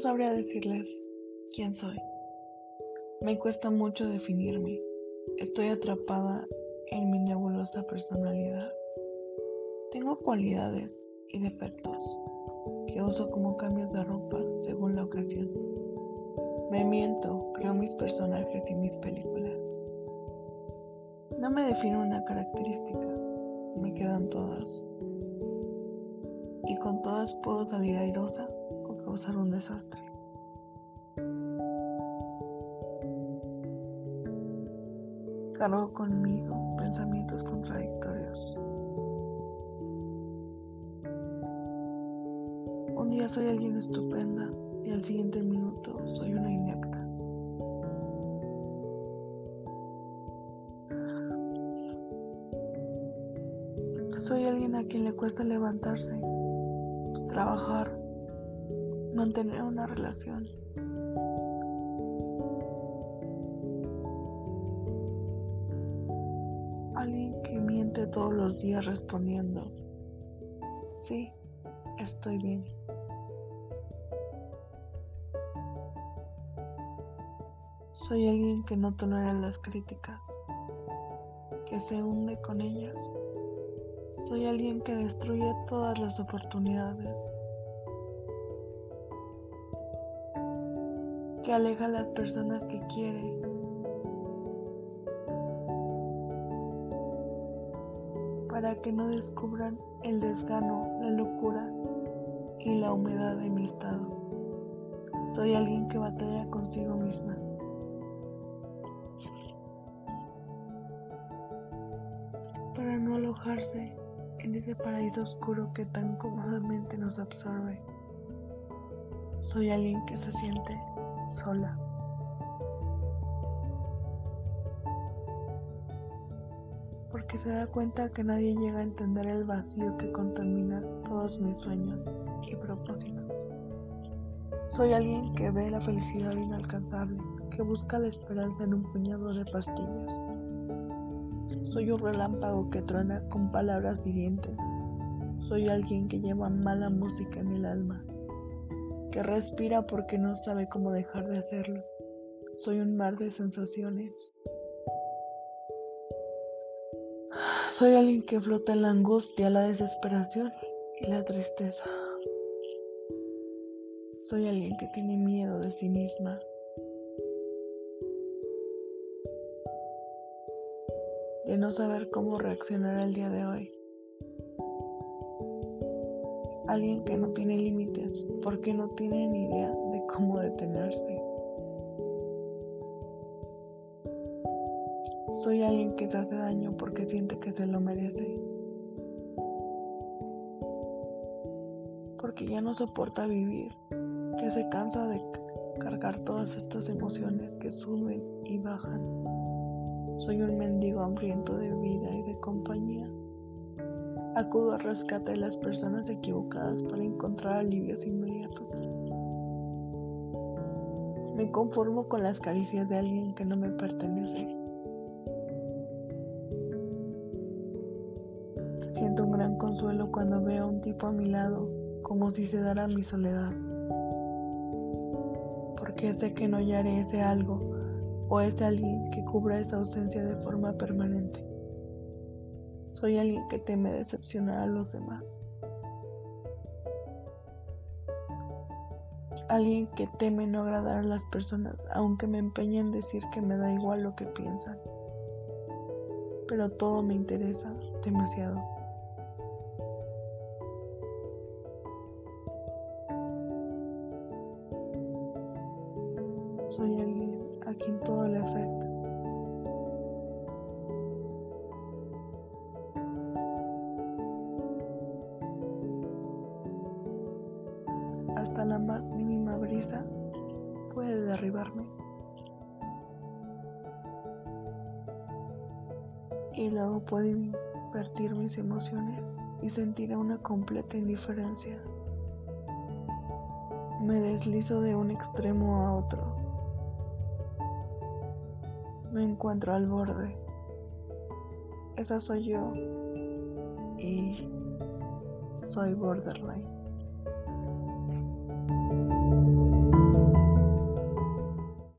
sabría decirles quién soy. Me cuesta mucho definirme. Estoy atrapada en mi nebulosa personalidad. Tengo cualidades y defectos que uso como cambios de ropa según la ocasión. Me miento, creo mis personajes y mis películas. No me defino una característica, me quedan todas. Y con todas puedo salir airosa causar un desastre. Cargo conmigo pensamientos contradictorios. Un día soy alguien estupenda y al siguiente minuto soy una inepta. Soy alguien a quien le cuesta levantarse, trabajar, mantener una relación. Alguien que miente todos los días respondiendo, sí, estoy bien. Soy alguien que no tolera las críticas, que se hunde con ellas. Soy alguien que destruye todas las oportunidades, que aleja a las personas que quiere. para que no descubran el desgano, la locura y la humedad de mi estado. Soy alguien que batalla consigo misma. Para no alojarse en ese paraíso oscuro que tan cómodamente nos absorbe. Soy alguien que se siente sola. Porque se da cuenta que nadie llega a entender el vacío que contamina todos mis sueños y propósitos. Soy alguien que ve la felicidad inalcanzable, que busca la esperanza en un puñado de pastillas soy un relámpago que truena con palabras hirientes. Soy alguien que lleva mala música en el alma, que respira porque no sabe cómo dejar de hacerlo. Soy un mar de sensaciones. Soy alguien que flota en la angustia, la desesperación y la tristeza. Soy alguien que tiene miedo de sí misma, de no saber cómo reaccionar el día de hoy. Alguien que no tiene límites porque no tiene ni idea de cómo detenerse. Soy alguien que se hace daño porque siente que se lo merece. Porque ya no soporta vivir, que se cansa de cargar todas estas emociones que suben y bajan. Soy un mendigo hambriento de vida y de compañía. Acudo al rescate de las personas equivocadas para encontrar alivios inmediatos. Me conformo con las caricias de alguien que no me pertenece. Siento un gran consuelo cuando veo a un tipo a mi lado, como si se dara mi soledad. Porque sé que no hallaré ese algo o es alguien que cubra esa ausencia de forma permanente. Soy alguien que teme decepcionar a los demás. Alguien que teme no agradar a las personas, aunque me empeñe en decir que me da igual lo que piensan. Pero todo me interesa demasiado. Soy alguien a quien todo le afecta. Hasta la más mínima brisa puede derribarme. Y luego puedo invertir mis emociones y sentir una completa indiferencia. Me deslizo de un extremo a otro me encuentro al borde. Esa soy yo y soy borderline.